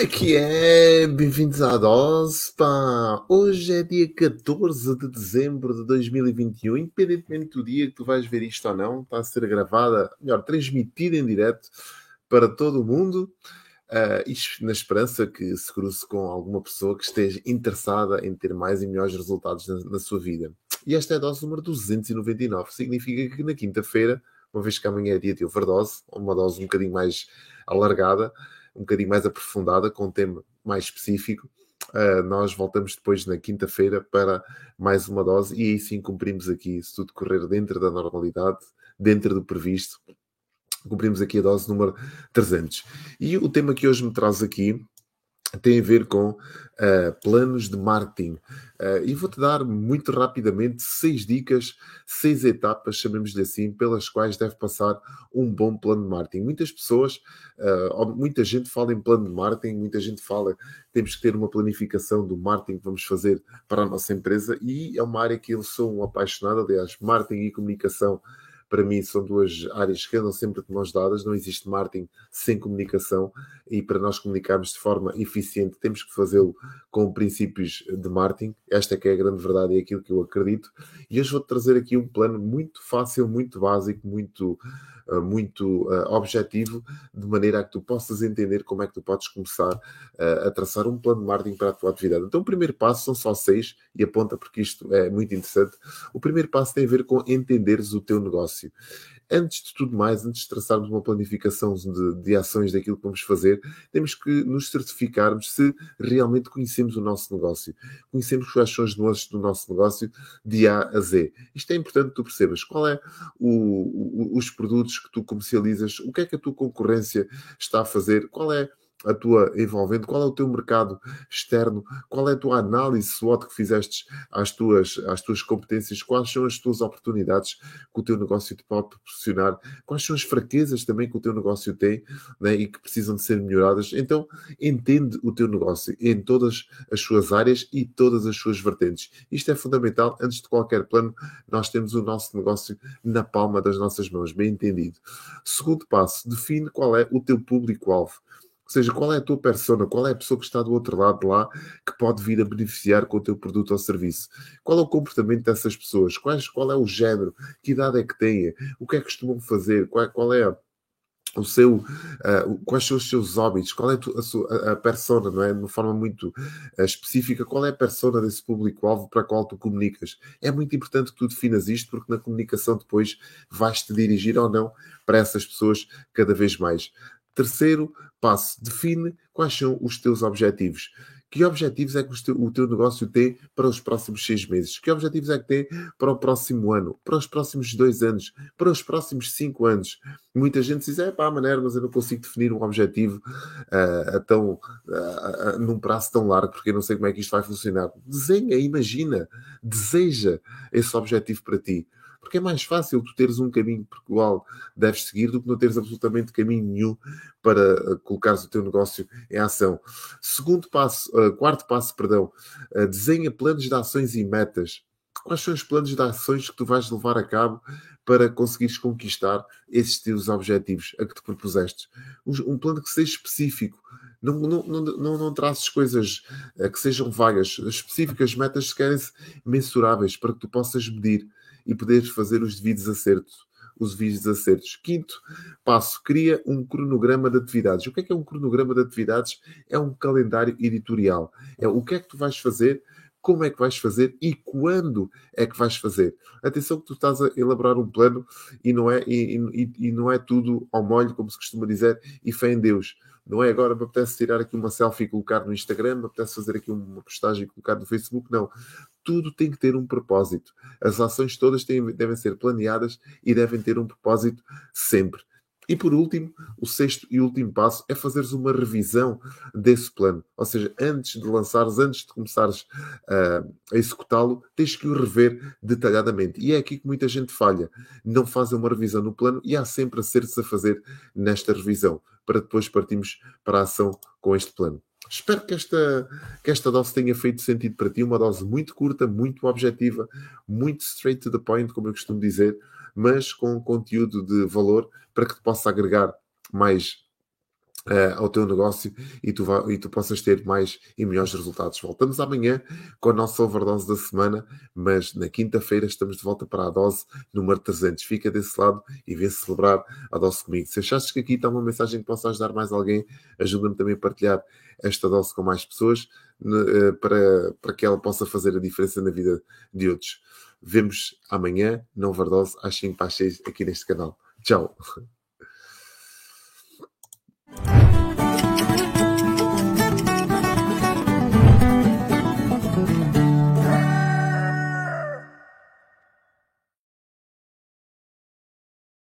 é que é? Bem-vindos à dose, pá! Hoje é dia 14 de dezembro de 2021, independentemente do dia que tu vais ver isto ou não, está a ser gravada, melhor, transmitida em direto para todo o mundo, uh, isto na esperança que se cruze com alguma pessoa que esteja interessada em ter mais e melhores resultados na, na sua vida. E esta é a dose número 299, significa que na quinta-feira, uma vez que amanhã é dia de overdose, uma dose um bocadinho mais alargada, um bocadinho mais aprofundada, com um tema mais específico. Uh, nós voltamos depois na quinta-feira para mais uma dose e aí sim cumprimos aqui, se tudo correr dentro da normalidade, dentro do previsto, cumprimos aqui a dose número 300. E o tema que hoje me traz aqui tem a ver com uh, planos de marketing. Uh, e vou-te dar muito rapidamente seis dicas, seis etapas, chamemos-lhe assim, pelas quais deve passar um bom plano de marketing. Muitas pessoas, uh, muita gente fala em plano de marketing, muita gente fala temos que ter uma planificação do marketing que vamos fazer para a nossa empresa e é uma área que eu sou um apaixonado, aliás, marketing e comunicação para mim são duas áreas que andam sempre de mãos dadas, não existe marketing sem comunicação e para nós comunicarmos de forma eficiente temos que fazê-lo com princípios de marketing. Esta é que é a grande verdade e é aquilo que eu acredito. E hoje vou-te trazer aqui um plano muito fácil, muito básico, muito muito uh, objetivo, de maneira a que tu possas entender como é que tu podes começar uh, a traçar um plano de marketing para a tua atividade. Então, o primeiro passo são só seis, e aponta porque isto é muito interessante. O primeiro passo tem a ver com entenderes o teu negócio antes de tudo mais, antes de traçarmos uma planificação de, de, ações daquilo que vamos fazer, temos que nos certificarmos se realmente conhecemos o nosso negócio. Conhecemos quais são as nuances do nosso negócio de A a Z. Isto é importante que tu percebas qual é o, o, os produtos que tu comercializas, o que é que a tua concorrência está a fazer, qual é a tua envolvente, qual é o teu mercado externo, qual é a tua análise SWOT que fizeste às tuas, às tuas competências, quais são as tuas oportunidades que o teu negócio te pode proporcionar, quais são as fraquezas também que o teu negócio tem né, e que precisam de ser melhoradas. Então, entende o teu negócio em todas as suas áreas e todas as suas vertentes. Isto é fundamental. Antes de qualquer plano, nós temos o nosso negócio na palma das nossas mãos, bem entendido. Segundo passo, define qual é o teu público-alvo. Ou seja, qual é a tua persona, qual é a pessoa que está do outro lado lá que pode vir a beneficiar com o teu produto ou serviço? Qual é o comportamento dessas pessoas? Quais, qual é o género? Que idade é que têm? O que é que costumam fazer? Qual, qual é o seu, uh, quais são os seus hábitos, qual é a, sua, a persona, não é? De uma forma muito uh, específica, qual é a persona desse público-alvo para qual tu comunicas? É muito importante que tu definas isto, porque na comunicação depois vais-te dirigir ou não para essas pessoas cada vez mais. Terceiro passo, define quais são os teus objetivos. Que objetivos é que o teu, negócio tem para os próximos seis meses? Que objetivos é que tem para o próximo ano? Para os próximos dois anos? Para os próximos cinco anos? Muita gente diz, é pá, maneira, mas eu não consigo definir um objetivo uh, a tão, uh, uh, num prazo tão largo, porque eu não sei como é que isto vai funcionar. Desenha, imagina, deseja esse objetivo para ti. Porque é mais fácil tu teres um caminho por qual deves seguir do que não teres absolutamente caminho nenhum para eh, colocares o teu negócio em ação. Segundo passo, uh, quarto passo, perdão, uh, desenha planos de ações e metas. Quais são os planos de ações que tu vais levar a cabo para conseguires conquistar esses teus objetivos a que te propuseste? Um plano que seja específico, não, não, não, não, traças coisas que sejam vagas, específicas, metas que querem-se mensuráveis para que tu possas medir e poderes fazer os devidos acertos. Os devidos acertos. Quinto passo, cria um cronograma de atividades. O que é que é um cronograma de atividades? É um calendário editorial. É o que é que tu vais fazer como é que vais fazer e quando é que vais fazer. Atenção que tu estás a elaborar um plano e não é, e, e, e não é tudo ao molho, como se costuma dizer, e fé em Deus. Não é agora me apetece tirar aqui uma selfie e colocar no Instagram, me apetece fazer aqui uma postagem e colocar no Facebook. Não. Tudo tem que ter um propósito. As ações todas têm, devem ser planeadas e devem ter um propósito sempre. E por último, o sexto e último passo é fazeres uma revisão desse plano. Ou seja, antes de lançares, antes de começares uh, a executá-lo, tens que o rever detalhadamente. E é aqui que muita gente falha. Não fazem uma revisão no plano e há sempre acertos a fazer nesta revisão, para depois partirmos para a ação com este plano. Espero que esta, que esta dose tenha feito sentido para ti. Uma dose muito curta, muito objetiva, muito straight to the point, como eu costumo dizer mas com conteúdo de valor para que te possa agregar mais uh, ao teu negócio e tu, e tu possas ter mais e melhores resultados. Voltamos amanhã com a nossa overdose da semana, mas na quinta-feira estamos de volta para a dose número 300. Fica desse lado e vem celebrar a dose comigo. Se achaste que aqui está uma mensagem que possa ajudar mais alguém, ajuda-me também a partilhar esta dose com mais pessoas uh, para, para que ela possa fazer a diferença na vida de outros. Vemos amanhã, não overdose, às 5 para as 6 aqui neste canal. Tchau!